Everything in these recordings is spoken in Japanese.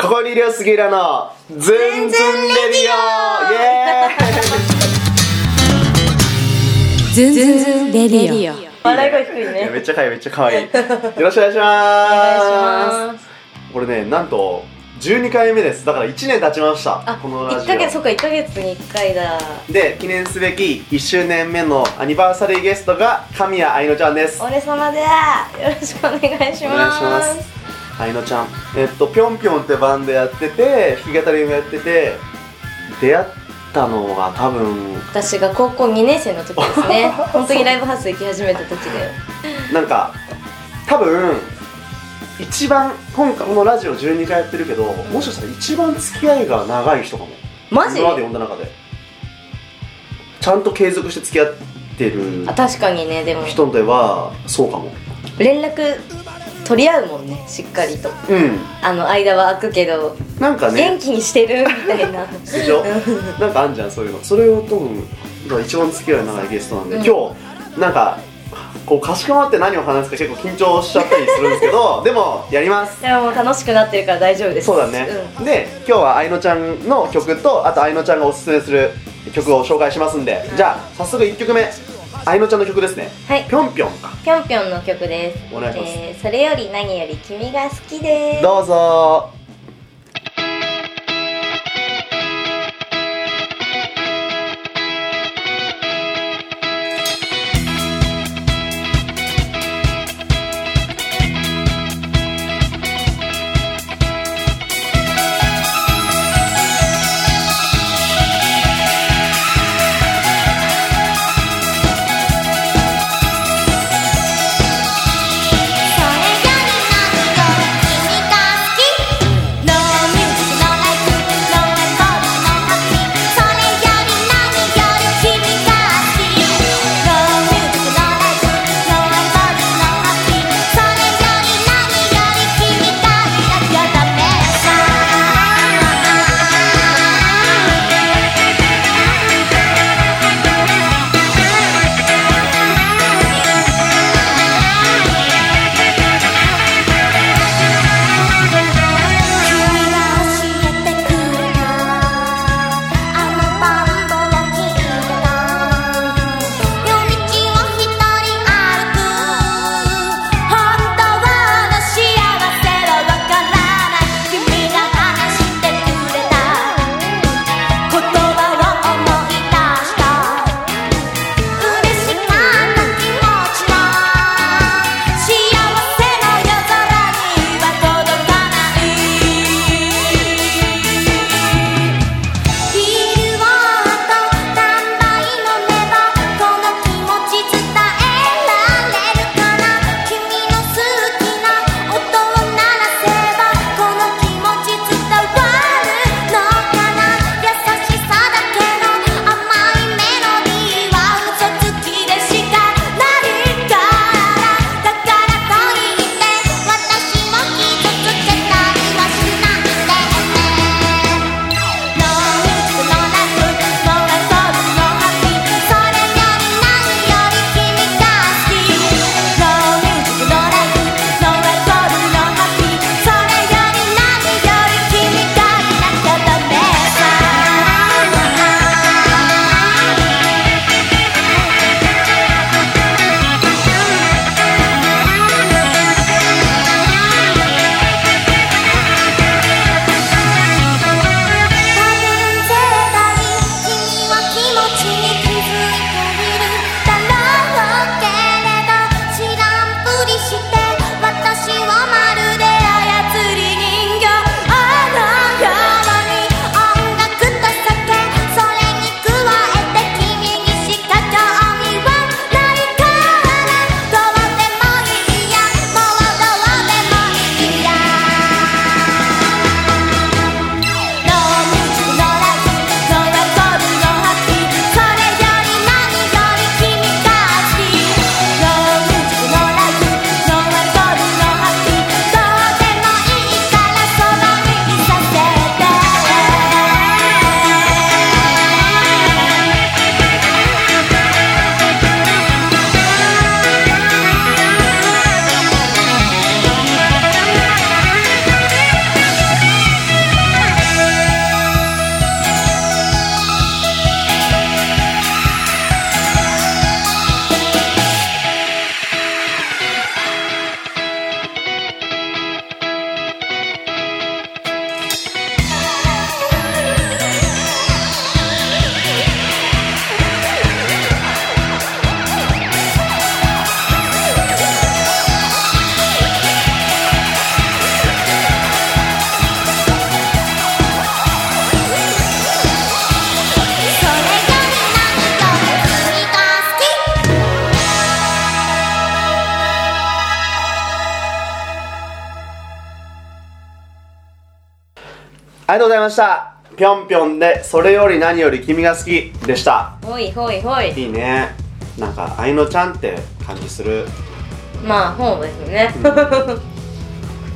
ここにいるよ杉浦のズンズンレディオイエズンズンズンレディオ笑い声低いーイねめっちゃ可愛いめっちゃ可愛い。よろしくお願いします。お願いしますこれねなんと12回目です。だから1年経ちました。あこのラ1ヶ月ジそっか1ヶ月に1回だ。オで記念すべき1周年目のアニバーサリーゲストが神谷愛乃ちゃんです。俺様でよろしくお願いします。お願いします愛乃ちゃん。えっとぴょんぴょんってバンドやってて弾き語りもやってて出会ったのが多分私が高校2年生の時ですね。本当にライブハウス行き始めた時だよなんか多分一番今回このラジオ12回やってるけどもしかしたら一番付き合いが長い人かも。マジ？今まで呼んだ中で。ちゃんと継続して付き合ってるあ確かにねでも。人ではそうかも。連絡取り合うもんねしっかりと。うん。あの間は空くけど、なんかね。元気にしてるみたいな。でしょ？なんかあんじゃんそういうの。それを多分今一番付き合いの長いゲストなんで、うん。今日。なんかこうかしこまって何を話すか結構緊張しちゃったりするんですけど でもやります。でも楽しくなってるから大丈夫です。そうだね、で今日は愛乃ちゃんの曲とあと愛乃ちゃんがおすすめする曲を紹介しますんで。じゃあ早速1曲目愛乃ちゃんの曲ですね。はい。ぴょんぴょんか。ぴょんぴょんの曲です。お願いします。えーそれより何より君が好きです。どうぞりがとうございました。ぴょんぴょんでそれより何より君が好きでした。ほいほいほい。いいね。なんか愛のちゃんって感じする。まあそうですね。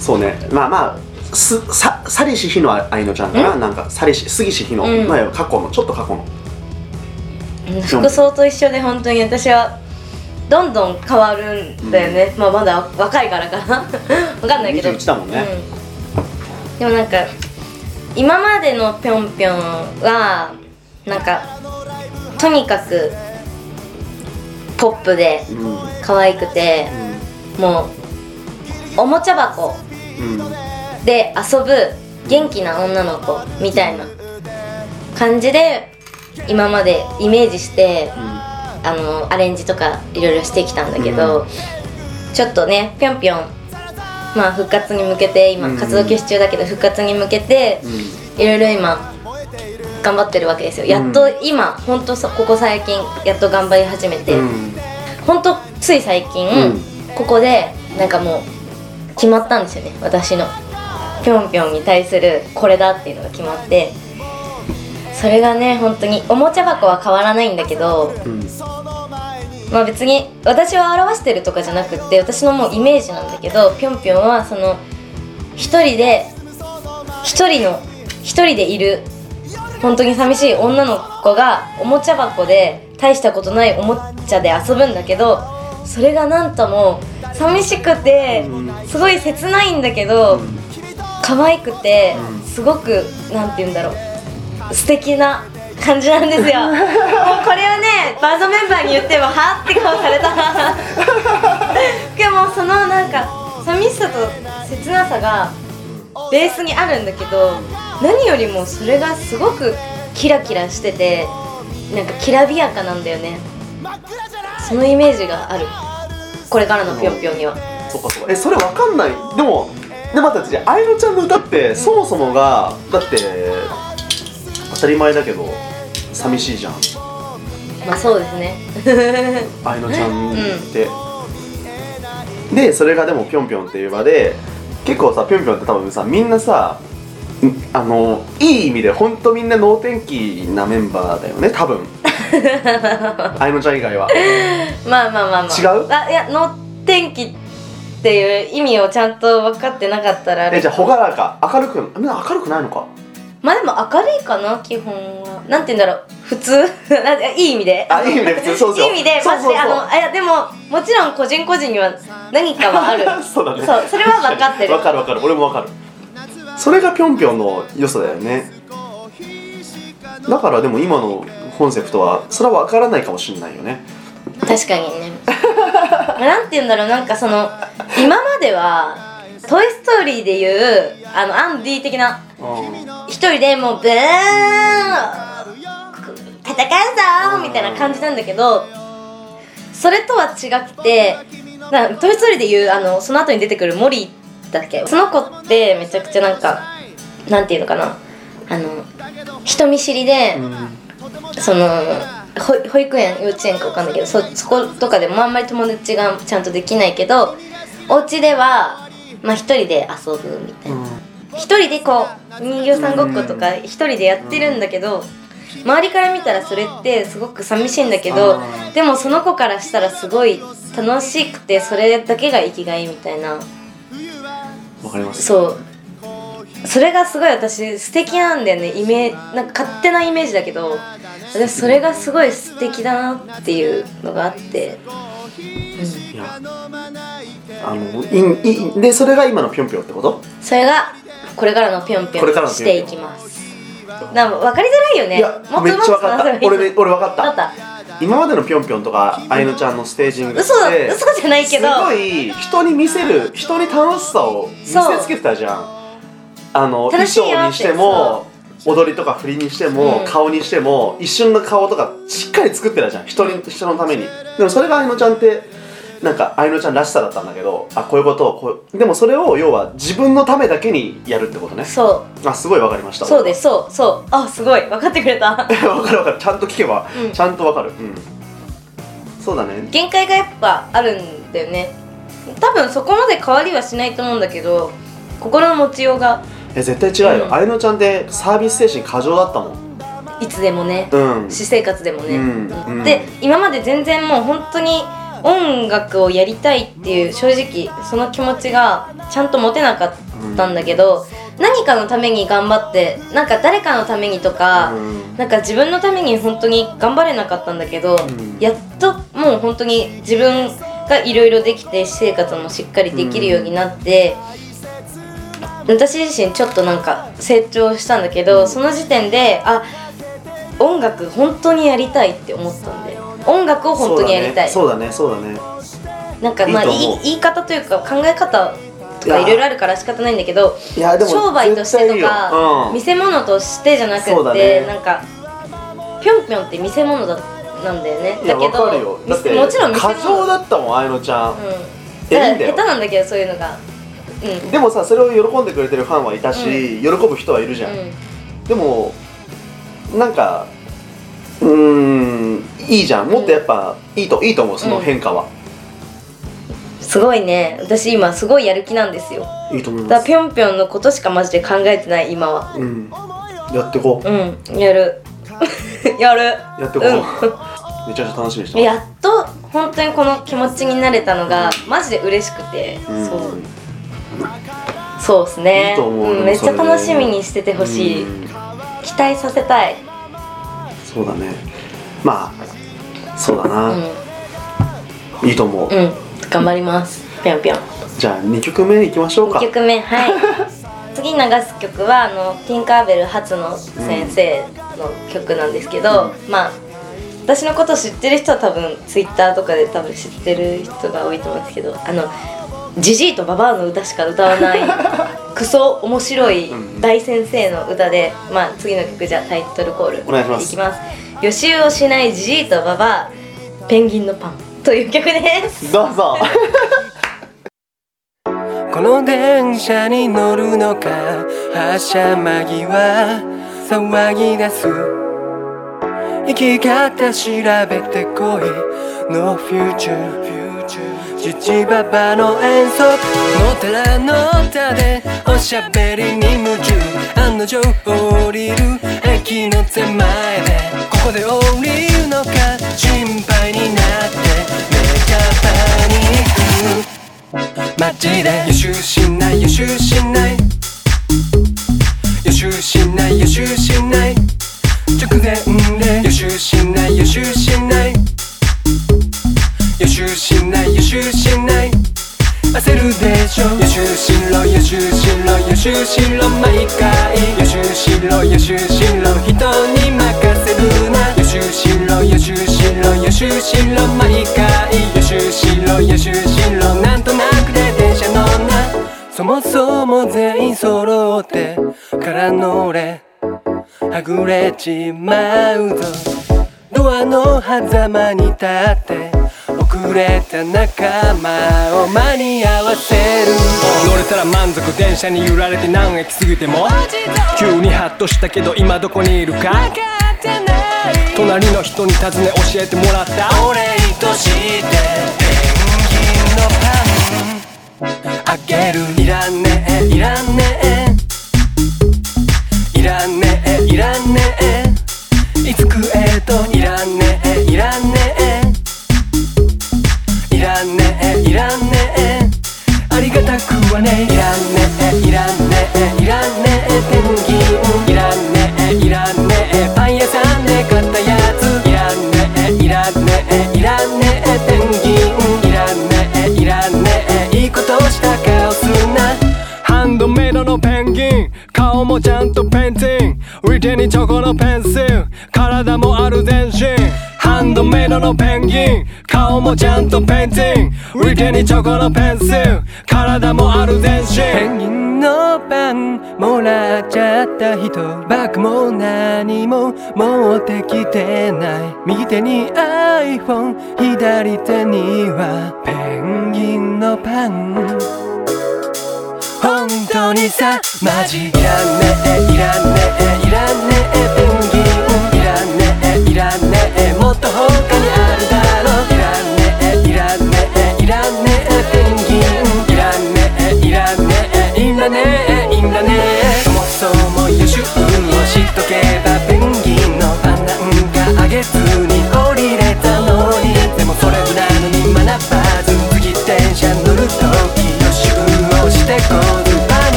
そうね。まあまあすさサリシヒの愛のちゃんかな。なんかサリシ杉シヒの、うん。まあ過去の。ちょっと過去の。うん服装と一緒で本当に私はどんどん変わるんだよね、まあまだ若いからかな。わかんないけど。21だもんね。うん、でもなんか今までのぴょんぴょんはなんかとにかくポップで可愛くてもうおもちゃ箱で遊ぶ元気な女の子みたいな感じで今までイメージしてあのアレンジとかいろいろしてきたんだけど、ちょっとねぴょんぴょんまあ復活に向けて今うん。活動休止中だけど復活に向けてうん。いろいろ今頑張ってるわけですよ。やっと今ほんとここ最近やっと頑張り始めて、うん。ほんとつい最近、うん。ここでなんかもう決まったんですよね。私のぴょんぴょんに対するこれだっていうのが決まって。それがね本当におもちゃ箱は変わらないんだけどうんまあ別に私を表してるとかじゃなくって私のもうイメージなんだけどぴょんぴょんはその一人で一人の一人でいる本当に寂しい女の子がおもちゃ箱で大したことないおもちゃで遊ぶんだけどそれがなんとも寂しくてうんすごい切ないんだけど可愛くてうんすごくなんて言うんだろう素敵な感じなんですよ。もうこれをねバンドメンバーに言ってもはって顔された。でもそのなんか寂しさと切なさがベースにあるんだけど何よりもそれがすごくキラキラしててなんかきらびやかなんだよね。そのイメージがある。これからのぴょんぴょんには。そっかそっか。えそれわかんない。でもで待ってじゃあ愛のちゃんの歌ってそもそもがだって当たり前だけど寂しいじゃん。まあそうですね。愛のちゃんって、でそれがでもぴょんぴょんっていう場で結構さぴょんぴょんって多分さみんなさんあのいい意味で本当みんな能天気なメンバーだよね多分。愛のちゃん以外は。まあまあまあまあ。違う？あいや能天気っていう意味をちゃんと分かってなかったらえじゃあ朗らか。明るくみんな明るくないのか？まあでも明るいかな基本は。なんて言うんだろう。普通。なんていい意味で。あいい意味で普通。そういい意味でマジで。あのあいやでももちろん個人個人には何かはある。そうだね。そうそれは分かってる。わかるわかる。俺もわかる。それがぴょんぴょんの良さだよね。だからでも今のコンセプトはそれは分からないかもしれないよね。確かにね。なんて言うんだろう。なんかその今までは「トイ・ストーリー」でいうあのアンディ的なう一人でもうブーン戦うぞみたいな感じなんだけどそれとは違くてなトイ・ストーリーでいうあのその後に出てくるモリーだっけ？その子ってめちゃくちゃなんかなんていうのかな？あの人見知りで、ん。その保保育園幼稚園かわかんないけどそそことかでもあんまり友達がちゃんとできないけどお家ではまあ一人で遊ぶみたいな。一人でこう人形さんごっことか一人でやってるんだけど周りから見たらそれってすごく寂しいんだけどでもその子からしたらすごい楽しくてそれだけが生きがいみたいな。わかります。そう。それがすごい私素敵なんだよね。イメなんか勝手なイメージだけど私それがすごい素敵だなっていうのがあって。いやあのいいいでそれが今のぴょんぴょんってこと？それがこれからのぴょんぴょこれからんしていきます。なんか分かりづらいよね。いやめっちゃ分かった。俺ね俺分かった。分かった。今までのぴょんぴょんとか愛のちゃんのステージングって嘘嘘じゃないけど。すごい人に見せる人に楽しさを見せつけてたじゃん。あの衣楽しいよって。装にしても踊りとか振りにしても、うん。顔にしても一瞬の顔とかしっかり作ってたじゃん。人に人のために。でもそれが愛のちゃんってなんか愛のちゃんらしさだったんだけどあこういうことをこうでもそれを要は自分のためだけにやるってことね。そあすごいわかりました。うそうです。そうそう。あすごい。分かってくれた。わかるわかる。ちゃんと聞けば、うん。ちゃんとわかる。うん。そうだね。限界がやっぱあるんだよね。多分そこまで変わりはしないと思うんだけど心の持ちようが。え絶対違うよ、うん。あいのちゃんってサービス精神過剰だったもん。いつでもね、うん。私生活でもね、うん。うん。で今まで全然もう本当に音楽をやりたいっていう正直その気持ちがちゃんと持てなかったんだけど、何かのために頑張ってなんか誰かのためにとか、うん。なんか自分のために本当に頑張れなかったんだけど、ん。やっともう本当に自分がいろいろできて私生活もしっかりできるようになって、私自身ちょっとなんか成長したんだけど、その時点であ音楽本当にやりたいって思ったんで音楽を本当にやりたい、そうだね。そうだね。なんかまあ言い言い方というか考え方とかいろいろあるから仕方ないんだけど商売としてとか、うん。見せ物としてじゃなくて、ね。なんかぴょんぴょんって見せ物だなんだよね。いやだけわかるよ。どもちろん見せ過物剰だったもんあいのちゃん、うん。下手なんだけどそういうのが。うん。でもさそれを喜んでくれてるファンはいたし、喜ぶ人はいるじゃん、うん。でもなんかうーん。いいじゃん。もっとやっぱ、いいといいと思うその変化は、すごいね。私今すごいやる気なんですよ。いいと思いだからますぴょんぴょんのことしかマジで考えてない今は。うん。やってこう、うん。やる。やる。やってこう、めちゃくちゃ楽しみにしてます。やっと本当にこの気持ちになれたのがマジで嬉しくて、うん。そう。そうですね。いいと思うでもん。めっちゃそれで。楽しみにしててほしい、うん。期待させたい、そうだね。まあそうだうな、ん。いいと思う、うん、頑張ります。ぴょんぴょん。じゃあ2曲目いきましょうか。2曲目はい。次流す曲はあのティンカーベル初の先生の曲なんですけど、まあ私のこと知ってる人は多分ツイッターとかで多分知ってる人が多いと思うんですけどあのジジイとババアの歌しか歌わない クソ面白い大先生の歌で、まあ次の曲じゃあタイトルコールお願いします。きます。予習をしないジジイとババアペンギンのパンという曲です。どうぞ。この電車に乗るのか発車間際騒ぎ出す。生き方調べてこい。No future ジジババの遠足のたらのたでおしゃべりに夢中案の定降りる駅の手前でここで降りるのか心配になってメジャーパニックマジで予習しない予習しない予習しない予習しない直前で予習しない予習しない予習しない予習しない。焦るでしょ。予習しろ予習しろ予習しろ毎回。予習しろ予習しろ。人に任せるな。予習しろ予習しろ予習しろ毎回。予習しろ予習しろ。なんとなくで電車乗んな。そもそも全員揃ってから乗れ。はぐれちまうぞ。ドアの狭間に立って遅れた仲間を間に合わせる。乗れたら満足電車に揺られて何駅過ぎても急にハッとしたけど今どこにいるか。隣の人に尋ね教えてもらった。お礼としてペンギンのパン。あげるいらねえいらねえ。いらねえいらねえ。いつくえといらねえいらねえありがたくはね。いらんね。えいらんね。えいらんねえペンギン。いらんね。えいらんね。えパン屋さんで買ったやつ。いらんね。えいらんね。えいらんね。えペンギンいらんね。えいらんねえいいことをした顔すんな。ハンドメイドのペンギン。顔もちゃんとペンティン腕にチョコのペンシル。体もある全身。ハンドメイドのペンギン。顔もちゃんとペンティング腕にチョコのペンシル。体もある全身。ペンギンのパンもらっちゃった人。バッグも何も持ってきてない。右手に iPhone 左手にはペンギンのパン。本当にさマジいらねえいらねえ。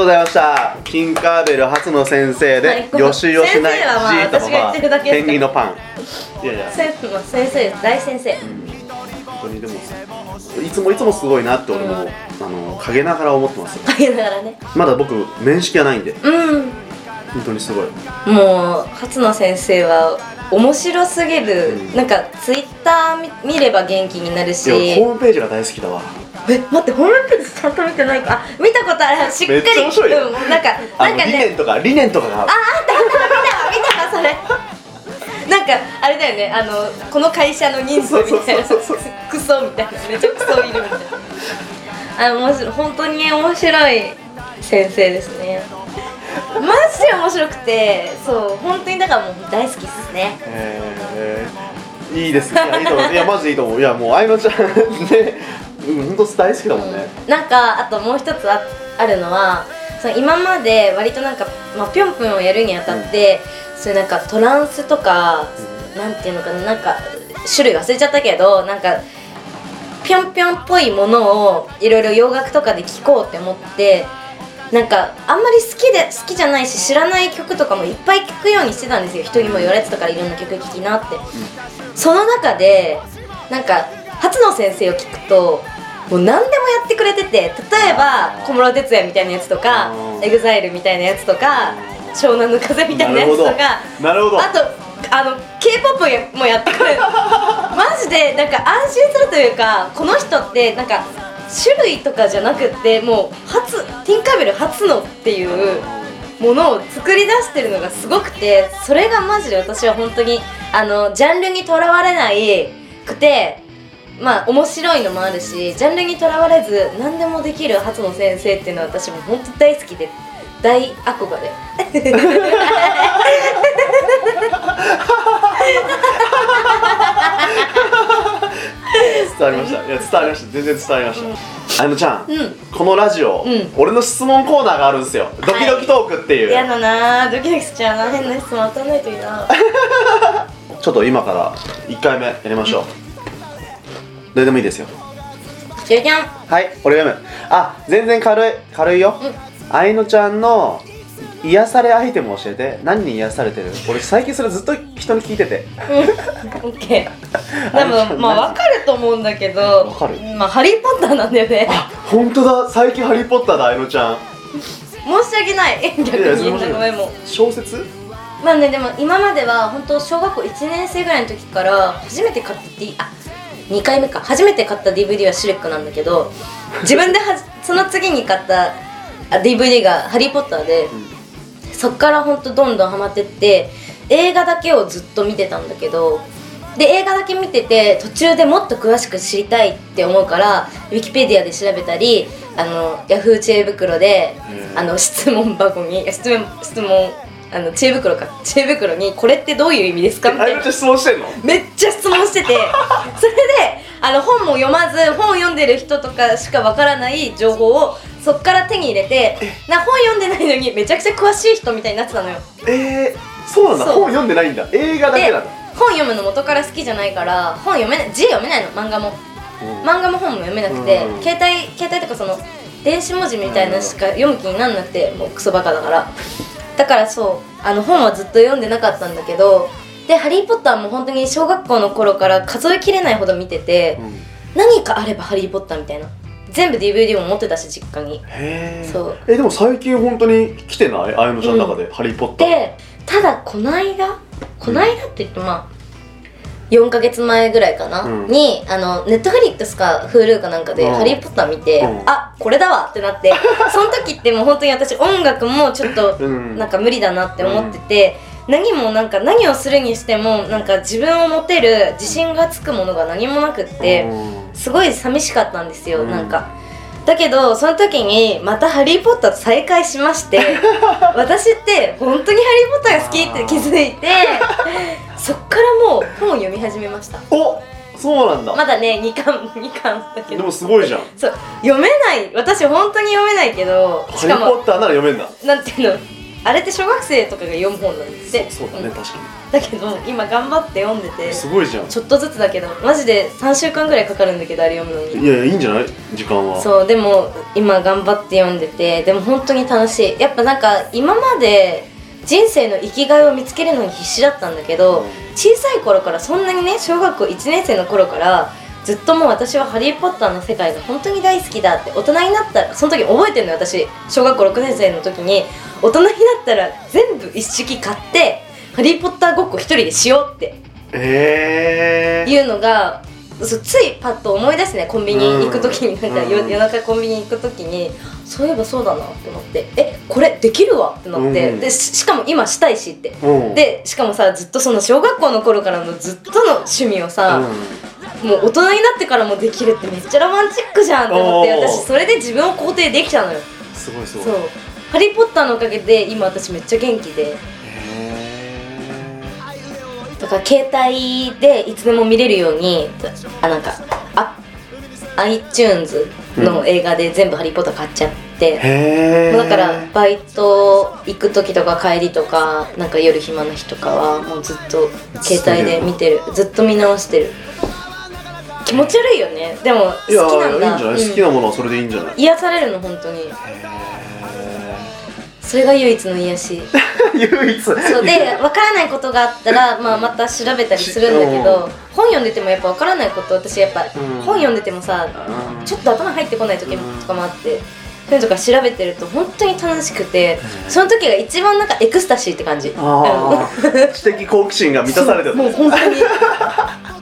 とうございました。キンカーベル初の先生で、はいよしよしない先生はまあペンギンのパン。いやいや。先生の先生です大先生。本当にでもいつもいつもすごいなって俺も、あの陰ながら思ってます。よ陰ながらね。まだ僕面識はないんで。うん。本当にすごい。もう初野先生は面白すぎる、うん。なんかツイッター見見れば元気になるし。いやホームページが大好きだわえ待ってホームページちゃんと見てないか？あ見たことある。しっかり。めっちゃ面白いよ。うん、なんかなんかね。理念とか理念とかが。あああった見た。見たそれ。なんかあれだよね。あのこの会社の人数みたいな。そうそうそうクソみたいな。めっちゃクソいるみたいなあ面白い。本当に面白い先生ですね。マジで面白くて。そう。本当にだからもう大好きですね。えー、いいですね。いやいいと思う。いやマジでいいと思う。いやもう愛乃ちゃんねうん本当大好きだもんね、なんかあともう一つああるのはその今まで割となんか、まあ、ぴょんぴょんをやるにあたって、そういうなんかトランスとか、なんていうのかななんか種類忘れちゃったけどなんかぴょんぴょんっぽいものをいろいろ洋楽とかで聴こうって思ってなんかあんまり好きで好きじゃないし知らない曲とかもいっぱい聴くようにしてたんですよ。人にも言われてたからいろんな曲聴きなって、その中でなんか初野先生を聞くともう何でもやってくれてて例えば小室哲哉みたいなやつとかうん。EXILE みたいなやつとか湘南の風みたいなやつとかなるほど。あとあの K-POP もやってくれる。マジでなんか安心するというかこの人ってなんか種類とかじゃなくってもう初ティンカーベル初のっていうものを作り出してるのがすごくてそれがマジで私は本当にあのジャンルにとらわれないくてまあ面白いのもあるしジャンルにとらわれず何でもできる初の先生っていうのは私も本当大好きで大憧れ。伝わりました。いや伝わりました。全然伝わりました、あのちゃん、うん。このラジオ、うん。俺の質問コーナーがあるんですよ。ドキドキトークっていう、嫌だな。ぁドキドキしちゃうな。変な質問当たんないといいな。ちょっと今から1回目やりましょう、どれでもいいですよ。じゃじゃん。はい俺読む。あ全然軽い軽いよ、愛乃ちゃんの癒されアイテム教えて。何に癒されてる？俺最近それずっと人に聞いてて。オッケー。でもまあ分かると思うんだけどわかる？まあハリー・ポッターなんだよね。本当だ。最近ハリー・ポッターだ愛乃ちゃん。申し訳ない。逆に。ごめんもう小説？まあねでも今までは本当小学校1年生ぐらいの時から初めて買った D あ2回目か。初めて買った DVD はシュレックなんだけど自分ではじ その次に買ったあ DVD が「ハリー・ポッターで」そっから本当どんどんハマってって映画だけをずっと見てたんだけどで映画だけ見てて途中でもっと詳しく知りたいって思うからウィキペディアで調べたりあのヤフー知恵袋でうん。あの質問箱に質問質問あの知恵袋か知恵袋にこれってどういう意味ですかみたいゃん質問してんの？めっちゃ質問してて。それであの本も読まず本を読んでる人とかしかわからない情報をそっから手に入れてな本読んでないのにめちゃくちゃ詳しい人みたいになってたのよ。えー、そうなんだ。本読んでないんだ。映画だけでなんだ本読むの元から好きじゃないから本読めない字読めないの漫画も。漫画も本も読めなくて、うん。携帯携帯とかその電子文字みたいなのしか読む気になんなくてもうクソバカだからだからそうあの本はずっと読んでなかったんだけどで「ハリー・ポッター」も本当に小学校の頃から数えきれないほど見てて、うん。何かあれば「ハリー・ポッター」みたいな。全部 DVD も持ってたし実家に。へえそう。えでも最近本当に来てない？綾乃ちゃんの中で、ハリー・ポッター。でただこの間この間って言ってまあ4ヶ月前ぐらいかな、うん。にあのネットフリックスか Hulu かなんかで「うん。ハリー・ポッター」見て、うん。あこれだわってなって その時ってもう本当に私音楽もちょっとうん。なんか無理だなって思ってて、何もなんか何をするにしてもなんか自分を持てる自信がつくものが何もなくって、うん。すごい寂しかったんですよ、うん。なんか。だけどその時にまた「ハリー・ポッター」と再会しまして 私って本当に「ハリー・ポッター」が好きって気づいて そっからもう本を読み始めました。おそうなんだ、まだね2巻2巻だけでどもすごいじゃん。そう読めない。私本当に読めないけどハリー・しかもポッターなら読めんだ。なんていうの？あれって小学生とかが読む本なんですって。そうだねん。確かだけど今頑張って読んでてにすごいじゃん。ちょっとずつだけどマジで3週間ぐらいかかるんだけどあれ読むのに。いやいやいいんじゃない？時間は。そうでも今頑張って読んでてでも本当に楽しい。やっぱなんか今まで人生の生きがいを見つけるのに必死だったんだけど小さい頃からそんなにね小学校1年生の頃からずっともう私は「ハリー・ポッター」の世界が本当に大好きだって大人になったらその時覚えてるのよ私。小学校6年生の時に。大人になったら全部一式買って「ハリー・ポッター」ごっこ一人でしようって。ええいうのがそうついパッと思い出すねコンビニ行く時に。なんか夜うん。夜中コンビニ行く時にそういえばそうだなって思ってえこれできるわってなってうん。でししかも今したいしって。うん。でしかもさずっとその小学校の頃からのずっとの趣味をさ、うもう大人になってからもできるってめっちゃロマンチックじゃんって思って私それで自分を肯定できたのよ。んすごいすごい。そう「ハリー・ポッター」のおかげで今私めっちゃ元気で。へだから携帯でいつでも見れるようにあなんかあ iTunes の映画で全部「ハリー・ポッター」買っちゃって、えだからバイト行く時とか帰りとかなんか夜暇な日とかはもうずっと携帯で見てる。ずっと見直してる。気持ち悪いよね。でも好いやきなんだ。いいんじゃない、うん。好きなものはそれでいいんじゃない？癒されるの本当に。へそれが唯一の癒し。ー 唯一。そうで分からないことがあったら、まあ、また調べたりするんだけうど本読んでてもやっぱ分からないこと私やっぱうん。本読んでてもさうん。ちょっと頭入ってこない時うんとかもあってそういうのとか調べてると本当に楽しくてその時が一番なんかエクスタシーって感じ。知的好奇心が満たされてるもう本当に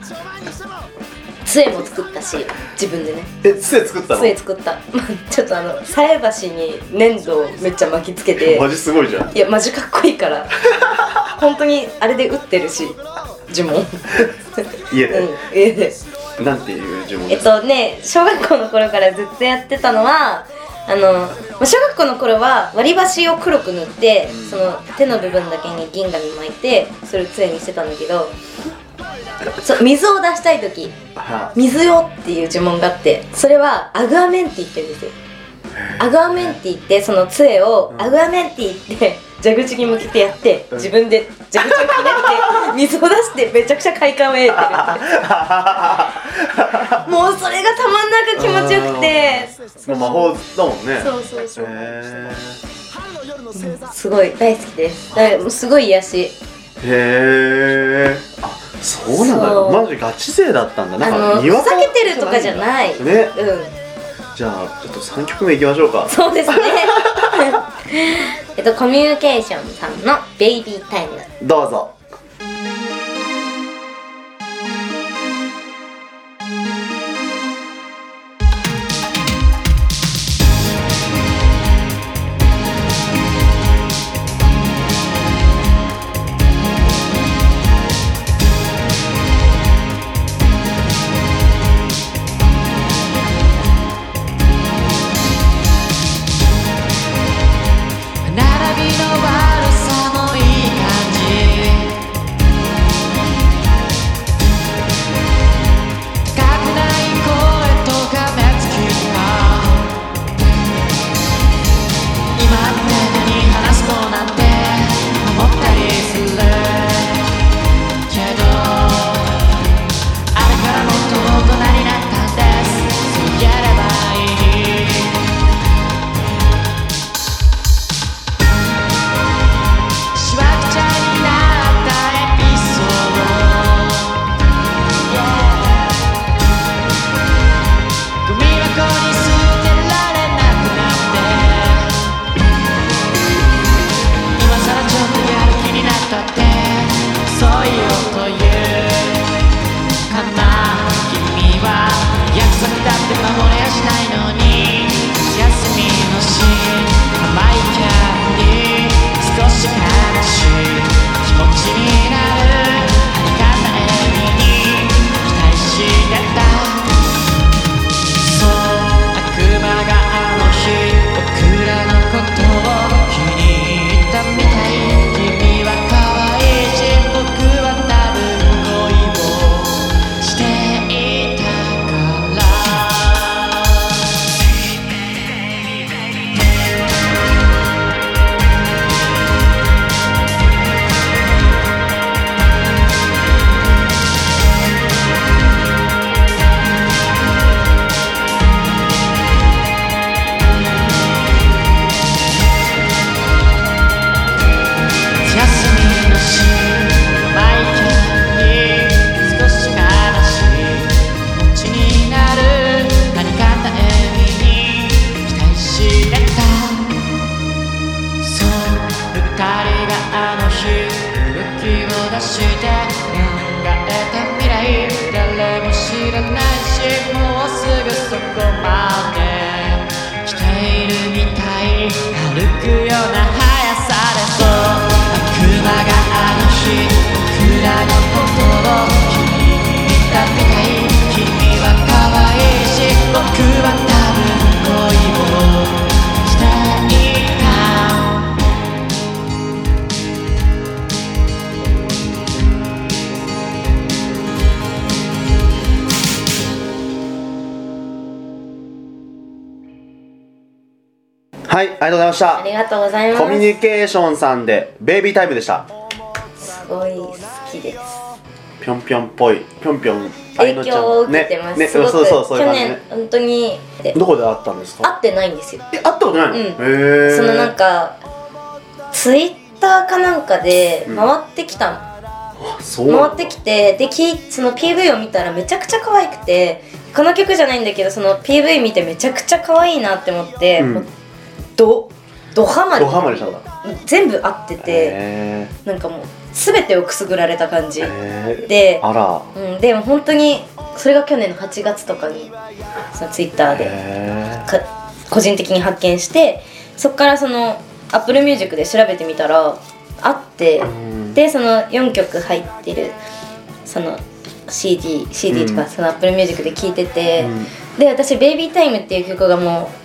杖も作ったし自分でね。え杖作ったの？杖作った。ま あちょっとあの菜箸に粘土をめっちゃ巻きつけてマジすごいじゃん。いやマジかっこいいから。本当にあれで打ってるし呪文。家で、うん家で。なんていう呪文えっですか、とね小学校の頃からずっとやってたのはあのまあ小学校の頃は割り箸を黒く塗ってその手の部分だけに銀紙巻いてそれを杖にしてたんだけどそう水を出したい時。は水よっていう呪文があってそれはアグアメンティって言うんですよ。アグアメンティってその杖をアグアメンティって蛇口に向けてやってうん。自分で蛇口をひねって 水を出してめちゃくちゃ快感を得てる。もうそれがたまんなく気持ちよくて。魔法だもんね。そうそうそう。へすごい大好きです。だからもうすごい癒し。えへえあそうなんだ。マジガチ勢だったんだ。あなんかにわかざけてるとかじゃない。ね。うん。じゃあちょっと3曲目いきましょうか。そうですね。えっとコミュニケーションさんの「ベイビータイム」どうぞニケーションさんでベイビータイムでした。すごい好きです。ぴょんぴょんっぽいぴょんぴょん影響を受けてます、ねねすごく。そうそうそういう去感じね。年本当にでどこで会ったんですか？会ってないんですよ。え会ったことないの、うん。へえそのなんかツイッターかなんかでうん。回ってきたの、そう。なんだ回ってきてできその PV を見たらめちゃくちゃ可愛くてこの曲じゃないんだけどその PV 見てめちゃくちゃ可愛いなって思って、うん。もうドドハマり。ドハマりしたんだ。全部合っててへなんかもう全てをくすぐられた感じ。えへえで、あら。うん、でも本当にそれが去年の8月とかにそのツイッターでへか個人的に発見してそこからその Apple Music で調べてみたらあってでその4曲入ってるその CD, CD とかうん。その Apple Music で聴いてて、うん。で私「ベイビータイムっていう曲がもう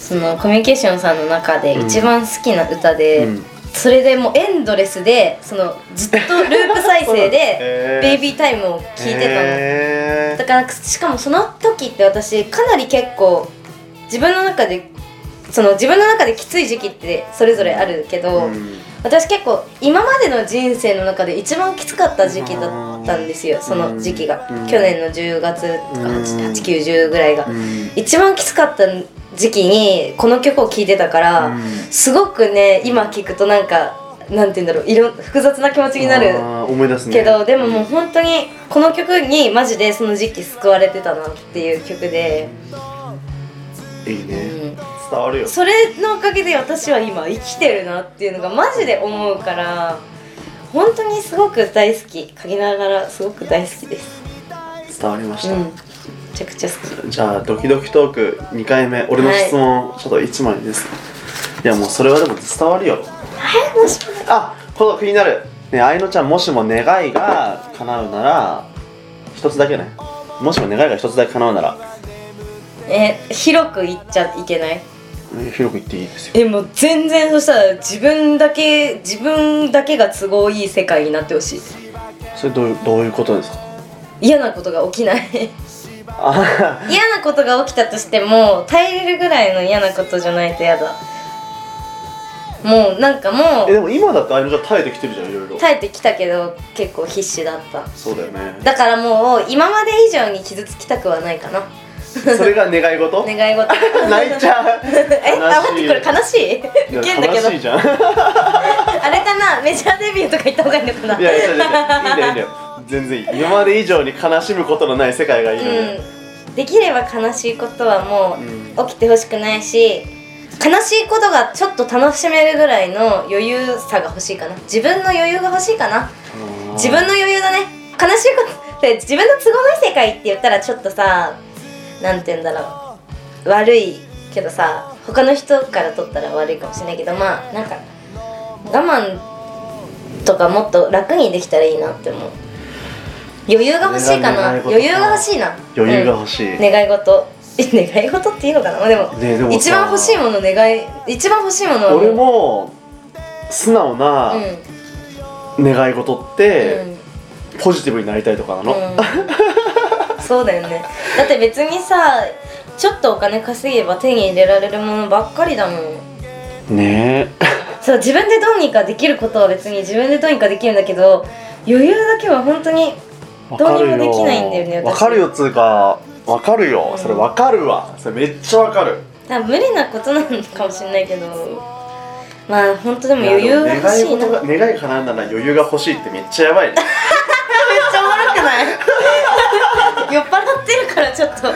そのコミュニケーションさんの中で一番好きな歌で、うん。それでもうエンドレスでそのずっとループ再生で「ベイビータイムを聴いてたの。へだからしかもその時って私かなり結構自分の中でその自分の中できつい時期ってそれぞれあるけど、ーうん私結構今までの人生の中で一番きつかった時期だったんですよその時期が、うん。去年の10月とかうん。890ぐらいが、うん。一番きつかった時期にこの曲を聴いてたから、うん。すごくね今聴くとなんかなんて言うんだろういろ複雑な気持ちになる思い出すね。けどでももう本当にこの曲にマジでその時期救われてたなっていう曲で、いいね。うん伝わるよ。それのおかげで私は今生きてるなっていうのがマジで思うから本当にすごく大好き。陰ながらすごく大好きです。伝わりました、うん。めちゃくちゃ好き。じゃあドキドキトーク2回目俺の質問ちょっと1枚です、い、やもうそれはでも伝わるよ。あこの気になる。ね愛乃ちゃんもしも願いが叶うなら一つだけね。もしも願いが一つだけ叶うなら。え広く言っちゃいけない？え広く言っていいですよ。えもう全然そしたら自分だけ自分だけが都合いい世界になってほしい。それどういうどういうことですか？嫌なことが起きない。あ嫌なことが起きたとしても耐えれるぐらいの嫌なことじゃないと嫌だ。もうなんかもえうでも今だって愛乃ちゃん耐えてきてるじゃんいろいろ。耐えてきたけど結構必死だった。そうだよね。だからもう今まで以上に傷つきたくはないかなそれが願い事？願い事。泣いちゃう。えあ待ってこれ悲しい？いやウケんだけど。悲しいじゃん。い あれかな？メジャーデビューとか言った方がいいのかな？やいやいやいやいいんだよいいんだよ。全然いい。今まで以上に悲しむことのない世界がいいので、うん、できれば悲しいことはもうう起きてほしくないし悲しいことがちょっと楽しめるぐらいの余裕さが欲しいかな。自分の余裕が欲しいかな。自分の余裕だね。悲しいことで自分の都合のいい世界って言ったらちょっとさなんて言うんだろう。悪いけどさ他の人から取ったら悪いかもしれないけどまあなんか我慢とかもっと楽にできたらいいなって思う。余裕が欲しいかな。余裕が欲しいな。余裕がうん欲しい、願い事。え願い事っていいのかな？まあでもねでもさ一番欲しいもの願い一番欲しいものは俺も素直なうん。願い事って、うん。ポジティブになりたいとかなの、うん、そうだよね。だって別にさちょっとお金稼げば手に入れられるものばっかりだもん。ね。そう自分でどうにかできることは別に自分でどうにかできるんだけど余裕だけは本当にえどうにもできないんだよね私。わかるよつうかわかるよ、うん。それわかるわ。それめっちゃわかる。無理なことなのかもしれないけど。まあ本当でも余裕が欲しいな。願い事が叶うなら余裕が欲しいってめっちゃやばいね くない。酔っ払ってるからちょっと。い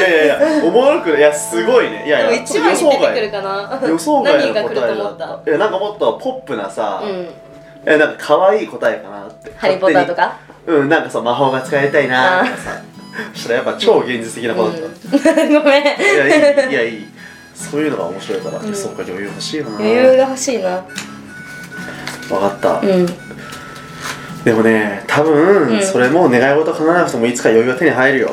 やいやいやおもろくない。いやすごいね。いやいや一番に出てくる予かな。予想外の答えだ思った。いやなんかもっとポップなさ、うん。えなんか可愛い答えかなって。ハリー・ポッターとか？うんなんかそう魔法が使いたいな。とかさ。そしたらやっぱ超現実的なことだった、う んごめん。いやいいいやいい。そういうのが面白いから、ん。そっか余裕欲しいよな。余裕が欲しいな。分かった、うんでもね多分、うん。それも願い事叶わなくてもいつか余裕が手に入るよ。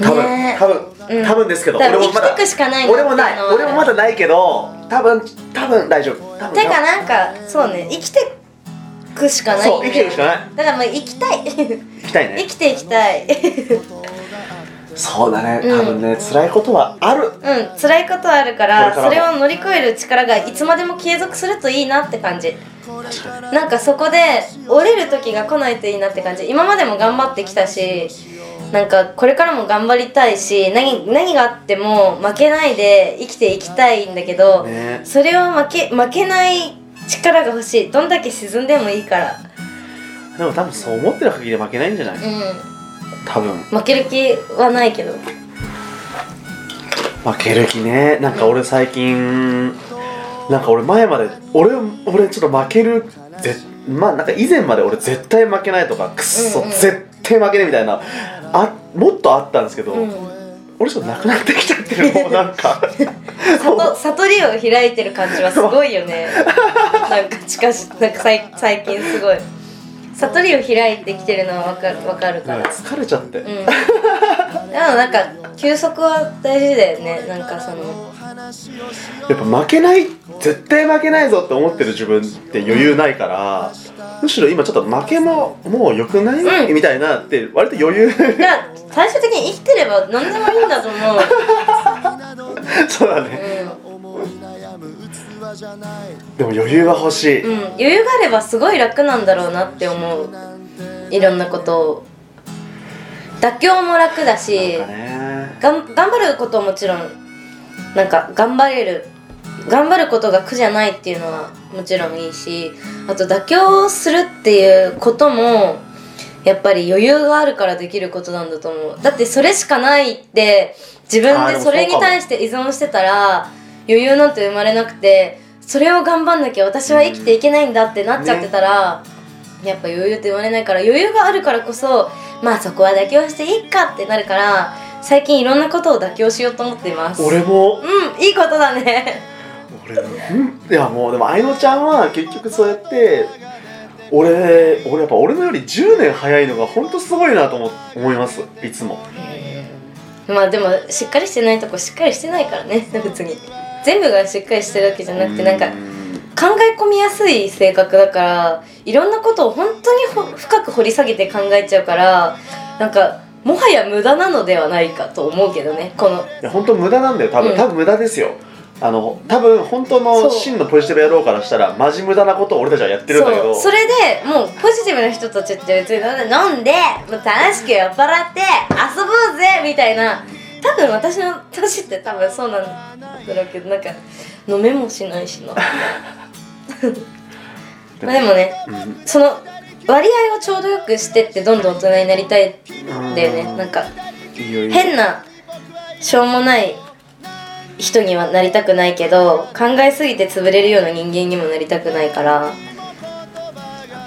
多分、多分、うん。多分ですけど俺もまだ生きてくしかないな俺もない。俺もまだないけど多分多分大丈夫。てかなんかそうね。生きてくしかないそう生きていくしかない。だからもう生きたい。行きたいね。生きていきたいそうだね。うん。多分ね、辛いことはある。うん。辛いことはあるからそれを乗り越える力がいつまでも継続するといいなって感じ。なんかそこで折れる時が来ないといいなって感じ。今までも頑張ってきたしなんかこれからも頑張りたいし何何があっても負けないで生きていきたいんだけど、ね。それを負け負けない力が欲しい。どんだけ沈んでもいいから。でも多分そう思ってる限り負けないんじゃない、う多分。ん負ける気はないけど。負ける気ね。なんか俺最近なんか俺前まで俺俺ちょっと負けるぜまあなんか以前まで俺絶対負けないとかくっそ、うんうん。絶対負けねえみたいなあもっとあったんですけど、うん。俺ちょっとなくなってきちゃってるもうなんか。悟悟りを開いてる感じはすごいよね。なんか近しなんか最最近すごい悟りを開いてきてるのはわかるわかるから。か疲れちゃって、うん。でもなんか休息は大事だよね。なんかその。やっぱ負けない絶対負けないぞって思ってる自分って余裕ないから、むしろ今ちょっと負けももう良くない、うん。みたいなって割と余裕。いや最終的に生きてれば何でもいいんだと思う、そうだね。うでも余裕は欲しい、んうん、余裕があればすごい楽なんだろうなって思う。いろんなことを。妥協も楽だしね。がん頑張ることももちろんなんか頑張れる。頑張ることが苦じゃないっていうのはもちろんいいしあと妥協するっていうこともやっぱり余裕があるからできることなんだと思う。だってそれしかないって自分ででそれに対して依存してたら余裕なんて生まれなくてそれを頑張んなきゃ私は生きていけないんだってなっちゃってたら、やっぱ余裕って生まれないから余裕があるからこそまあそこは妥協していいかってなるから最近いろんなことを妥協しようと思っています。俺も。うんいいことだね。俺うん。いやもうでも愛乃ちゃんは結局そうやって俺俺やっぱ俺のより10年早いのが本当すごいなと思思います。いつも。まあでもしっかりしてないとこしっかりしてないからね別に全部がしっかりしてるわけじゃなくてなんかう考え込みやすい性格だからいろんなことを本当にほ深く掘り下げて考えちゃうからなんかもはや無駄なのではないかと思うけどねこの。いや本当無駄なんだよ多分、うん。多分無駄ですよ。あの多分本当の真のポジティブ野郎からしたらマジ無駄なことを俺たちはやってるんだけど。それでもうポジティブな人たちって別に飲んでもう楽しく酔っ払って遊ぼうぜみたいな多分私の年って多分そうなんだろうけどなんか飲めもしないしな。まあでもねうん。その割合をちょうどよくしてってどんどん大人になりたいんだよね。うん。なんか変なしょうもない人にはなりたくないけど考えすぎて潰れるような人間にもなりたくないから。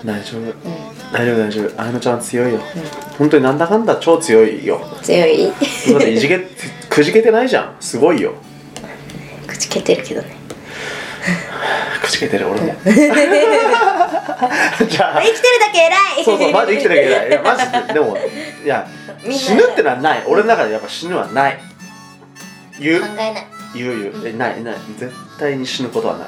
大丈夫、大丈夫大丈夫。あやのちゃん強いよ、本当になんだかんだ超強いよ。強い。だっていじけくじけてないじゃん。すごいよ。口けてるけどね。くじけてる俺も。じゃあ。生きてるだけ偉い。そうそうマジ生きてるだけだい。やマジで。でもいや死ぬってのはない。俺の中でやっぱ死ぬはない。言う？考えない。言う言う。えないない。絶対に死ぬことはない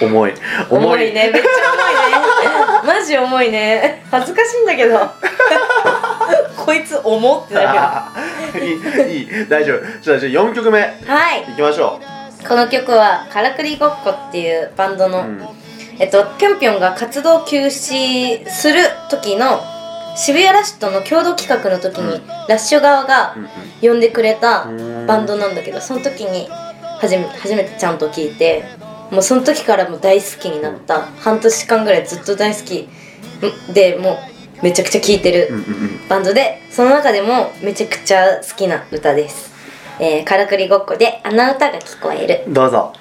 重い。重い。ね。めっちゃ重いね。マジ重いね。恥ずかしいんだけど。こいつ重ってなるいいいい。大丈夫。じゃあじゃあ4曲目。はい。いきましょこの曲は「からくりごっこ」っていうバンドの、う、うん、えっとぴょんぴょんが活動休止する時の渋谷ラッシュとの共同企画の時に、ラッシュ側がうんうん。呼んでくれたうん。バンドなんだけどその時に初め初めてちゃんと聞いてもうその時からもう大好きになった。半年間ぐらいずっと大好き。んでもうめちゃくちゃ聴いてるバンドでその中でもめちゃくちゃ好きな歌です「えー、からくりごっこ」で「あの歌が聞こえる。どうぞ」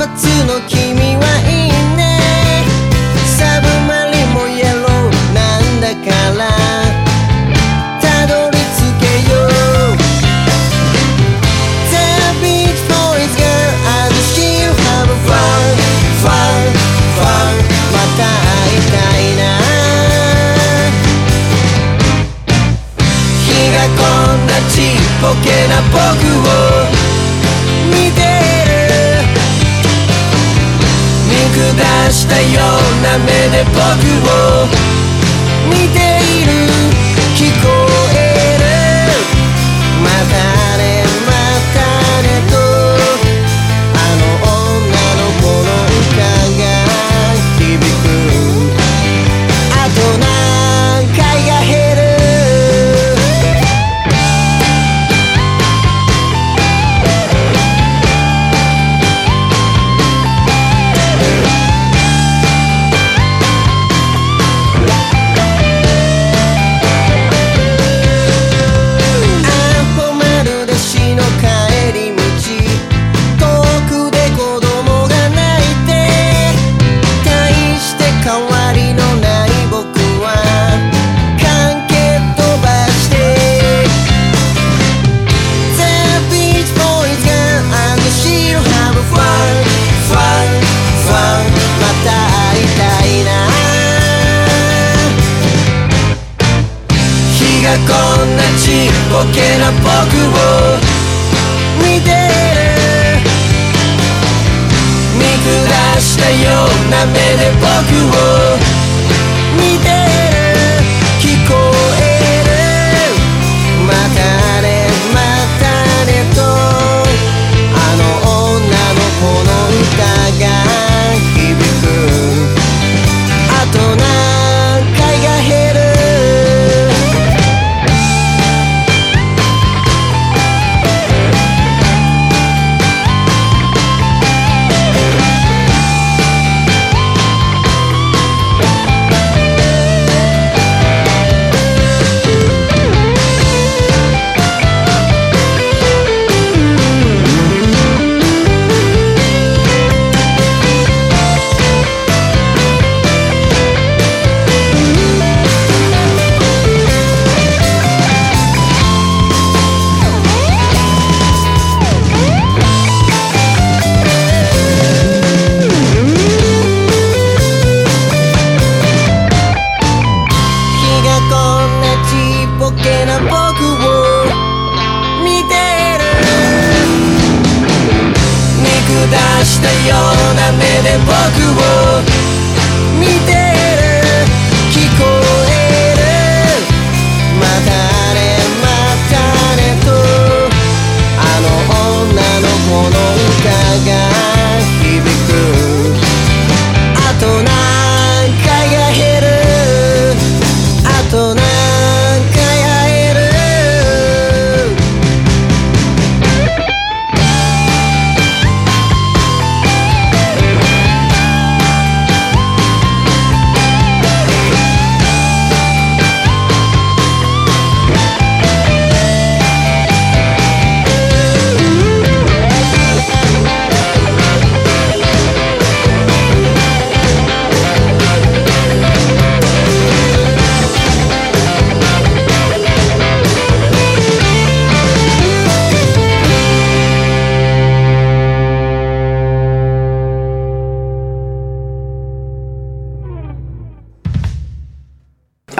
の君はいいね。サブマリもイエローなんだから。たどり着けよう。The beach boys girl and still have fun fun fun また会いたいな。日がこんなちっぽけな僕を出したような目で僕を見て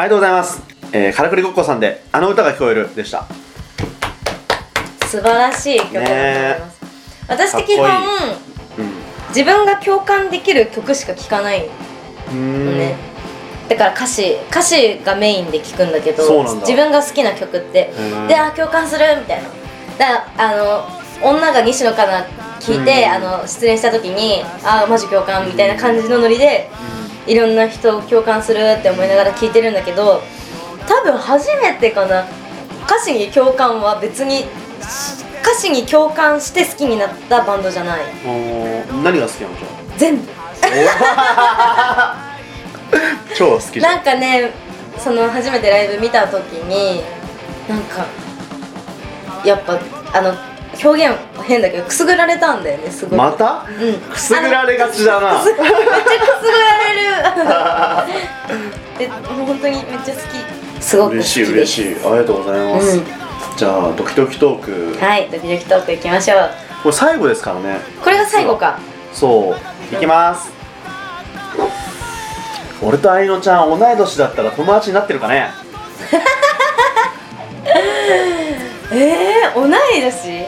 りがとうございます。えー、からくりごっこさんで、あの歌が聞こえるでした。素晴らしい曲だと思います、私的本かっ自分が共感できる曲しか聴かないうん。のね、だから歌詞歌詞がメインで聴くんだけど自分が好きな曲ってー。であ共感するみたいな。だあの女が西野カナ聞いて、うん。あの失恋した時にあマジ共感みたいな感じのノリで、いろんな人を共感するって思いながら聞いてるんだけど多分初めてかな。歌詞に共感は別に歌詞に共感して好きになったバンドじゃない。何が好きなの？じゃ全部。あ 超好きじゃん。なんかねその初めてライブ見た時になんかやっぱあの表現変だけどくすぐられたんだよねすごい。また？うん。くすぐられがちだな。めっちゃくすぐられる。で本当にめっちゃ好き。すごく嬉しい嬉しい。ありがとうございます、うん。じゃあドキドキトーク、はいドキドキトークいきましょう。これ最後ですからね。これが最後か。そう。いきます。俺と愛乃ちゃん同い年だったら友達になってるかね？えー、同い年？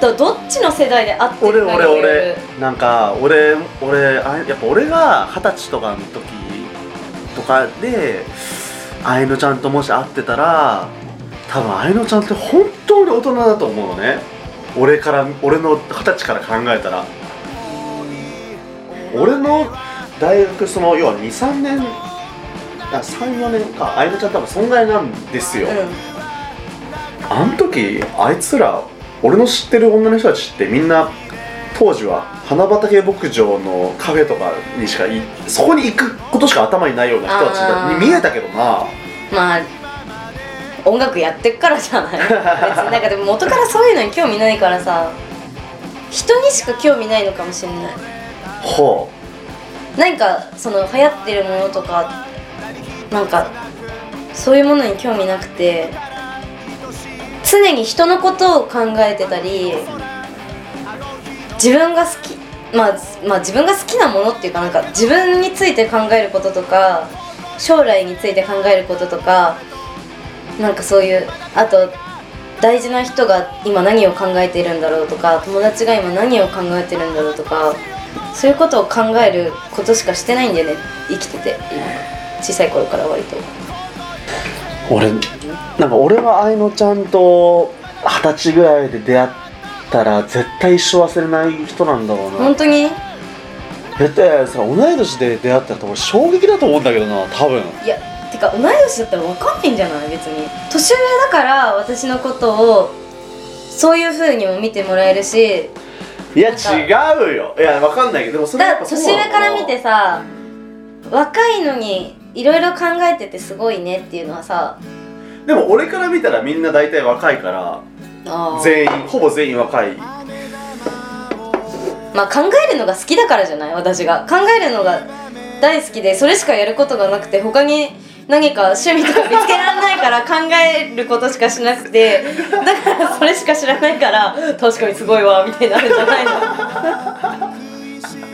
とどっちの世代で会って俺るかに俺よる俺なんか俺俺あやっぱ俺が二十歳とかの時とかで愛乃ちゃんともし会ってたら多分愛乃ちゃんって本当に大人だと思うのね。俺から俺の二十歳から考えたら。俺の大学その要は23年あ34年か。愛乃ちゃん多分そんぐらいなんですよ、あの時あいつら俺の知ってる女の人たちってみんな当時は花畑牧場のカフェとかにしかいそこに行くことしか頭にないような人たちに見えたけどな。まあ音楽やってっからじゃない。別になんかでも元からそういうのに興味ないからさ。人にしか興味ないのかもしれない。ほ何かその流行ってるものとかなんかそういうものに興味なくて常に人のことを考えてたり自分が好きまあ、まあ自分が好きなものっていうかなんか自分について考えることとか将来について考えることとかなんかそういうあと大事な人が今何を考えているんだろうとか友達が今何を考えてるんだろうとかそういうことを考えることしかしてないんだよね生きてて今。小さい頃から割と。俺なんか俺は愛乃ちゃんと二十歳ぐらいで出会ったら絶対一生忘れない人なんだろうな。本当に？だってさ同い年で出会ったら俺衝撃だと思うんだけどな多分。いやてか同い年だったら分かんないんじゃない？別に。年上だから私のことをそういう風にも見てもらえるし。いや違うよ。いやわかんないけどでもそれやだ年上から見てさ若いのにいろいろ考えててすごいねっていうのはさでも俺から見たらみんな大体若いから全員ほぼ全員若い。まあ考えるのが好きだからじゃない？私が。考えるのが大好きでそれしかやることがなくて他に何か趣味とか見つけられないから 考えることしかしなくてだからそれしか知らないから確かにすごいわみたいになるんじゃないの。考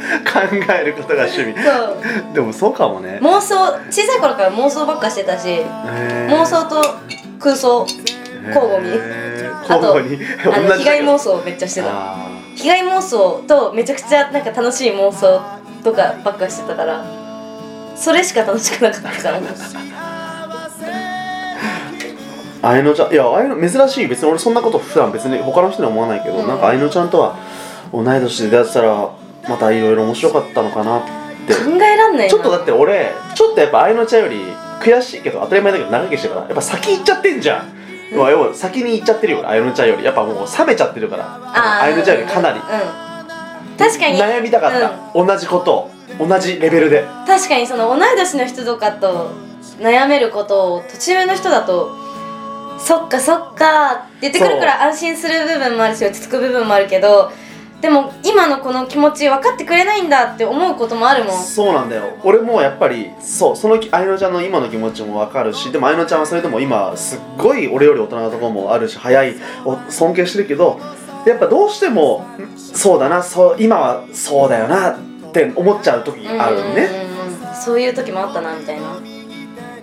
えることが趣味。そう。でもそうかもね。妄想小さい頃から妄想ばっかしてたし妄想と空想交互に。あと交互に。あの被害妄想想めっちゃしてた。あ被害妄想とめちゃくちゃなんか楽しい妄想とかばっかしてたからそれしか楽しくなかったからー 愛乃ちゃんいや愛乃珍しい。別に俺そんなこと普段別に他の人には思わないけど、うん。なんか愛乃ちゃんとは同い年で出会ってたらまたいろいろ面白かったのかなって。考えらんないな。ちょっとだって俺ちょっとやっぱ愛乃ちゃんより悔しいけど当たり前だけど長生きしてるからやっぱ先行っちゃってんじゃん、要は要は先に行っちゃってるよ愛乃ちゃんより。やっぱもう冷めちゃってるから。あー愛乃ちゃんよりかなり。うん。確かに。悩みたかった、同じこと。を同じレベルで。確かにその同い年の人とかと悩めることを年上の人だとそっかそっかって言ってくるから安心する部分もあるし落ち着く部分もあるけどでも今のこの気持ち分かってくれないんだって思うこともあるもん。そうなんだよ。俺もやっぱりそうその愛乃ちゃんの今の気持ちも分かるしでも愛乃ちゃんはそれでも今すっごい俺より大人なところもあるし早いお尊敬してるけどやっぱどうしてもんそうだなそう今はそうだよなって思っちゃう時あるね。そういう時もあったなみたいな。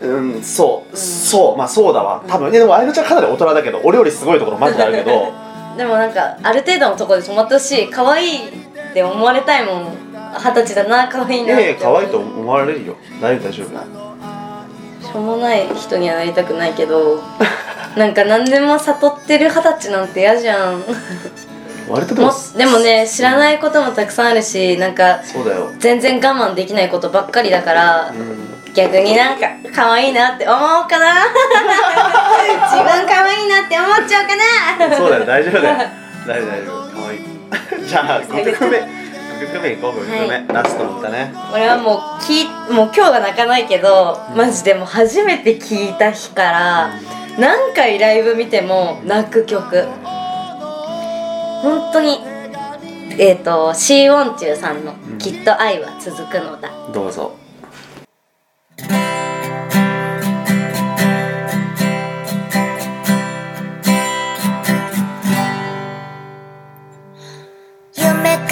うんそうそうまあそうだわ。多分ねでも愛乃ちゃんかなり大人だけど俺よりすごいところマジであるけど でもなんかある程度のところで止まってほしい可愛いって思われたいもん二十歳だな可愛いいなって。やいや可愛いと思われるよ。大丈夫大丈夫。しょうもない人にはなりたくないけど なんか何でも悟ってる二十歳なんて嫌じゃん。も割とでもでもね知らないこともたくさんあるしなんかそうだよ。全然我慢できないことばっかりだからうん逆になんか可愛いなって思おうかな。自分可愛いなって思っちゃうかな。そうだよ大丈夫だよ。大丈夫大丈夫。かわい。い じゃあ5曲目5曲目いこう5曲目、ラストの歌ね。俺はもうきもう今日が泣かないけどマジでもう初めて聴いた日から何回ライブ見ても泣く曲。本当にえっ、とシー・ウォンチューさんの「きっと愛は続くのだ」どうぞ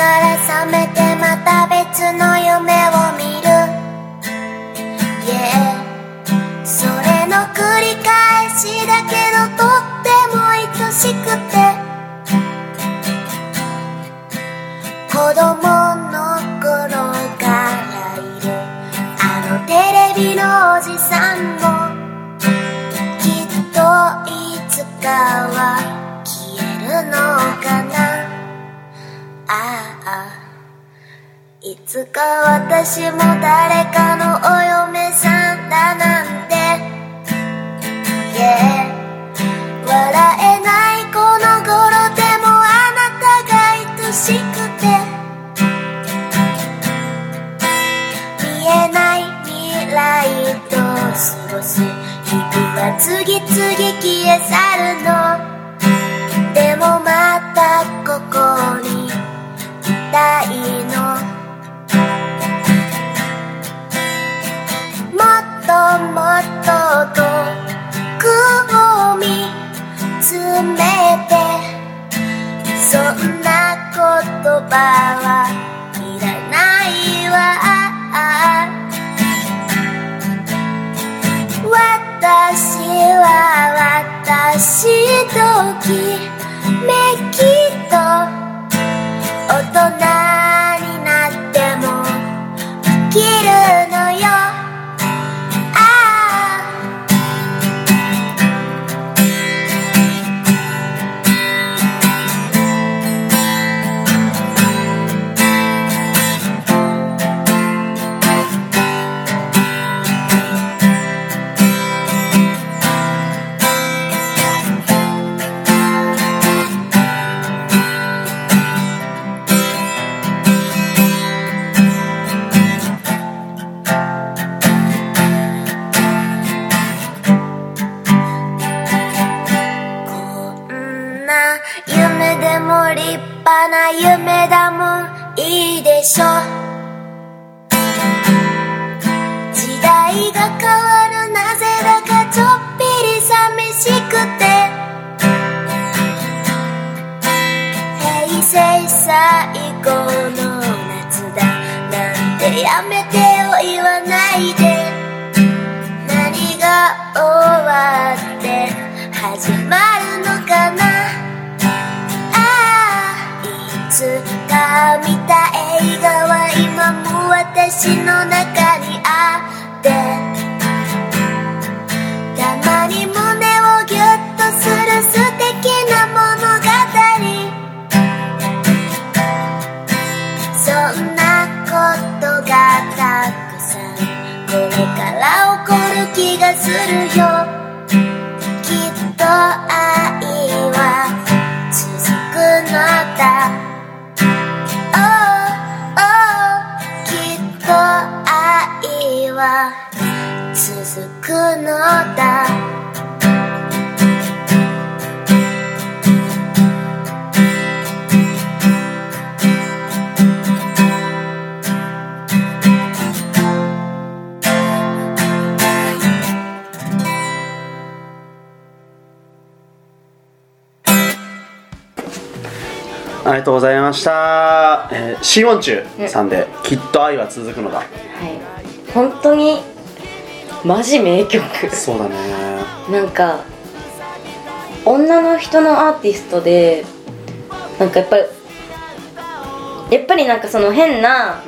から覚めてまた別の夢を見る。Yeah それの繰り返しだけどとっても愛ししくて。子供の頃からいる。あのテレビのおじさんも。きっといつかは消えるのかな。ああ。いつか私も誰かのお嫁さんだなんて。Yeah 笑えないこの頃でもあなたが愛しくて。見えない未来と過ごす日々は次々消え去るの。たいの。もっともっと遠くを見つめて。そんな言葉はいらないわ。私は私ときめきと大人になっても生きる夢だもいいでしょ。時代が変わるなぜだかちょっぴり寂しくて。平成最後の夏だなんてやめてよ言わないで。何が終わって始まる見た映画は今も私の中にあって。たまに胸をギュッとする素敵な物語。そんなことがたくさんこれから起こる気がするよ。きっと愛は続くのだ。は続くのだ。ありがとうございました、えー、シーモンチューさんで「きっと愛は続くのだ。はい本当にマジ名曲」そうだね。なんか女の人のアーティストでなんかやっぱりやっぱりなんかその変な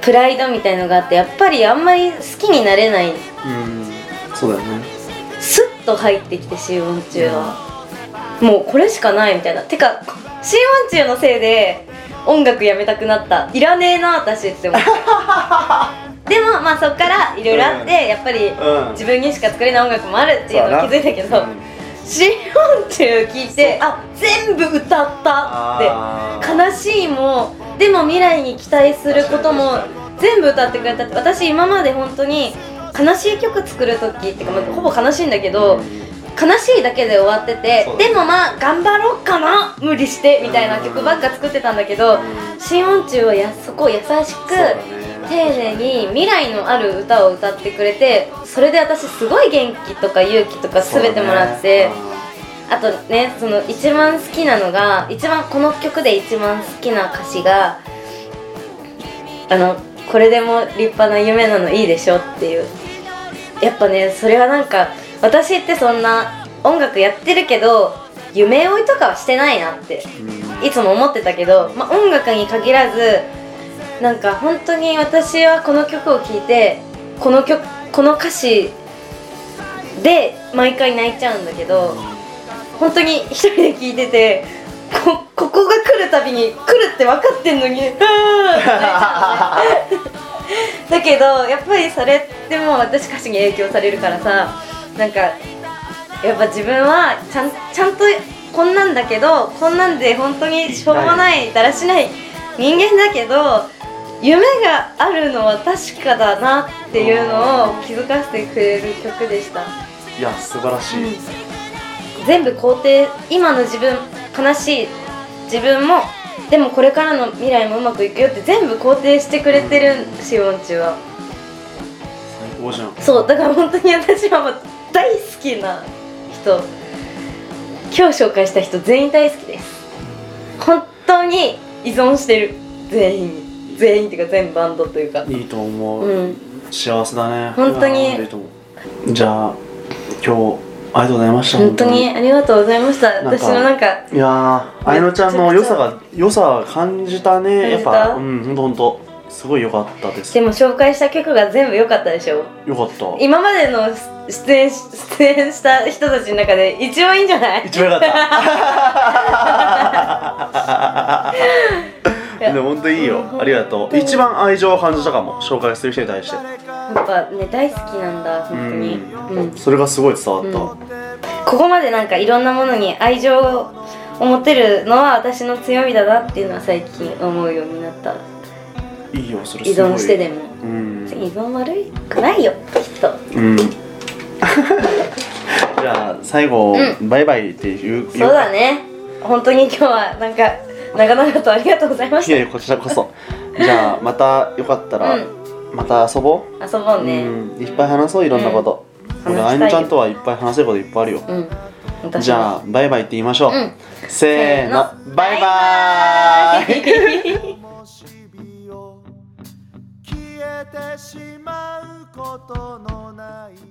プライドみたいのがあってやっぱりあんまり好きになれない。うん、うん、そうだよね。スッと入ってきてシーモンチューは。もうこれしかないみたいな。てかシーモンチューのせいで音楽やめたくなった。いらねえな私って思って でもまあそっからいろいろあって、やっぱりうん。自分にしか作れない音楽もあるっていうのを気づいたけど、シーモンチュー聞いてあ全部歌ったあって悲しいもでも未来に期待することも全部歌ってくれたって私今まで本当に悲しい曲作る時っていうか、まあほぼ悲しいんだけど、悲しいだけで終わっててでもまあ頑張ろうかな無理してみたいな曲ばっか作ってたんだけどシーモンチューはやそこを優しく丁寧に未来のある歌を歌ってくれてそれで私すごい元気とか勇気とか全てもらって、あとねその一番好きなのが一番この曲で一番好きな歌詞があのこれでも立派な夢なのいいでしょっていう。やっぱねそれはなんか私ってそんな音楽やってるけど夢追いとかはしてないなっていつも思ってたけど、まあ、音楽に限らずなんか本当に私はこの曲を聴いてこの曲この歌詞で毎回泣いちゃうんだけど本当に一人で聴いててこここが来るたびに来るって分かってんのに「うーん」って泣いちゃうのね。だけどやっぱりそれってもう私歌詞に影響されるからさなんかやっぱ自分はちゃんちゃんとこんなんだけどこんなんで本当にしょうもないだらしない人間だけど夢があるのは確かだなっていうのを気づかせてくれる曲でした。いや素晴らしい、全部肯定今の自分悲しい。自分もでもこれからの未来もうまくいくよって全部肯定してくれてるしおんちは。最高じゃん。そうだから本当に私は大好きな人。今日紹介した人全員大好きです。本当に依存してる。全員。に全員っていうか全バンドというか。いいと思う、うん。幸せだね。本当に。じゃあ今日ありがとうございました本当にありがとうございました。私のなんかいやーあいのちゃんの良さが良さ感じたね。やっぱうんほんとほんとすごい良かったです。でも紹介した曲が全部良かったでしょ？良かった。今までの出演し出演した人たちの中で一番いいんじゃない？一番良かった。でも本当いいよ。うんありがとう。一番愛情を感じたかも。紹介する人に対して。やっぱね大好きなんだ本当に。うん。それがすごい伝わった、うん。ここまでなんかいろんなものに愛情を持てるのは私の強みだなっていうのは最近思うようになったいいよそれ依存してでも。うん。依存悪くないよ。きっと。うん。じゃあ最後、うバイバイっていうそうだね。本当に今日はなんか長々とありがとうございましいやいやこちらこそ。じゃあまたよかったら、うん。また遊ぼう。た遊ぼうね。うん。いっぱい話そういろんなこと、うん。俺あいのちゃんとはいっぱい話せることいっぱいあるよ、じゃあバイバイって言いましょう、うん。せーの。せーの。バイバーイてしまうことのない